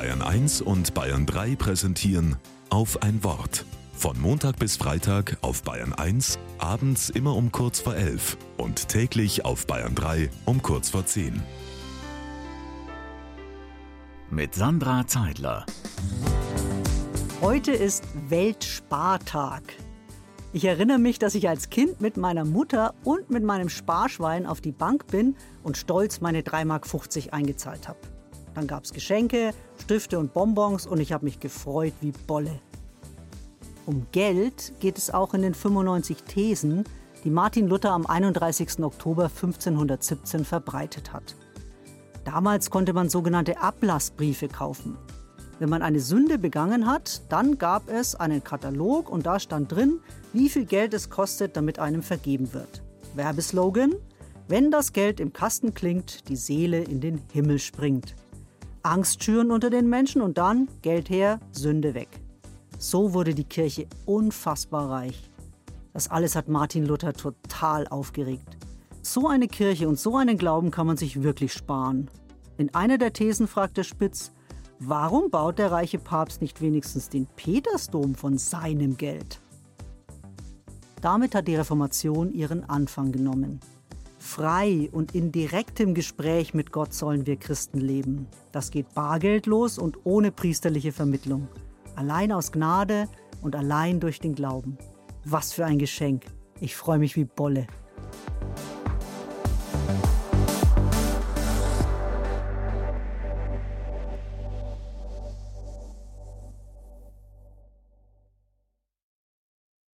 Bayern 1 und Bayern 3 präsentieren auf ein Wort. Von Montag bis Freitag auf Bayern 1, abends immer um kurz vor 11 und täglich auf Bayern 3 um kurz vor 10. Mit Sandra Zeidler. Heute ist Weltspartag. Ich erinnere mich, dass ich als Kind mit meiner Mutter und mit meinem Sparschwein auf die Bank bin und stolz meine 3,50 Mark eingezahlt habe. Dann gab es Geschenke, Stifte und Bonbons und ich habe mich gefreut wie Bolle. Um Geld geht es auch in den 95 Thesen, die Martin Luther am 31. Oktober 1517 verbreitet hat. Damals konnte man sogenannte Ablassbriefe kaufen. Wenn man eine Sünde begangen hat, dann gab es einen Katalog und da stand drin, wie viel Geld es kostet, damit einem vergeben wird. Werbeslogan: Wenn das Geld im Kasten klingt, die Seele in den Himmel springt. Angst schüren unter den Menschen und dann Geld her, Sünde weg. So wurde die Kirche unfassbar reich. Das alles hat Martin Luther total aufgeregt. So eine Kirche und so einen Glauben kann man sich wirklich sparen. In einer der Thesen fragt der Spitz, warum baut der reiche Papst nicht wenigstens den Petersdom von seinem Geld? Damit hat die Reformation ihren Anfang genommen. Frei und in direktem Gespräch mit Gott sollen wir Christen leben. Das geht bargeldlos und ohne priesterliche Vermittlung. Allein aus Gnade und allein durch den Glauben. Was für ein Geschenk. Ich freue mich wie Bolle.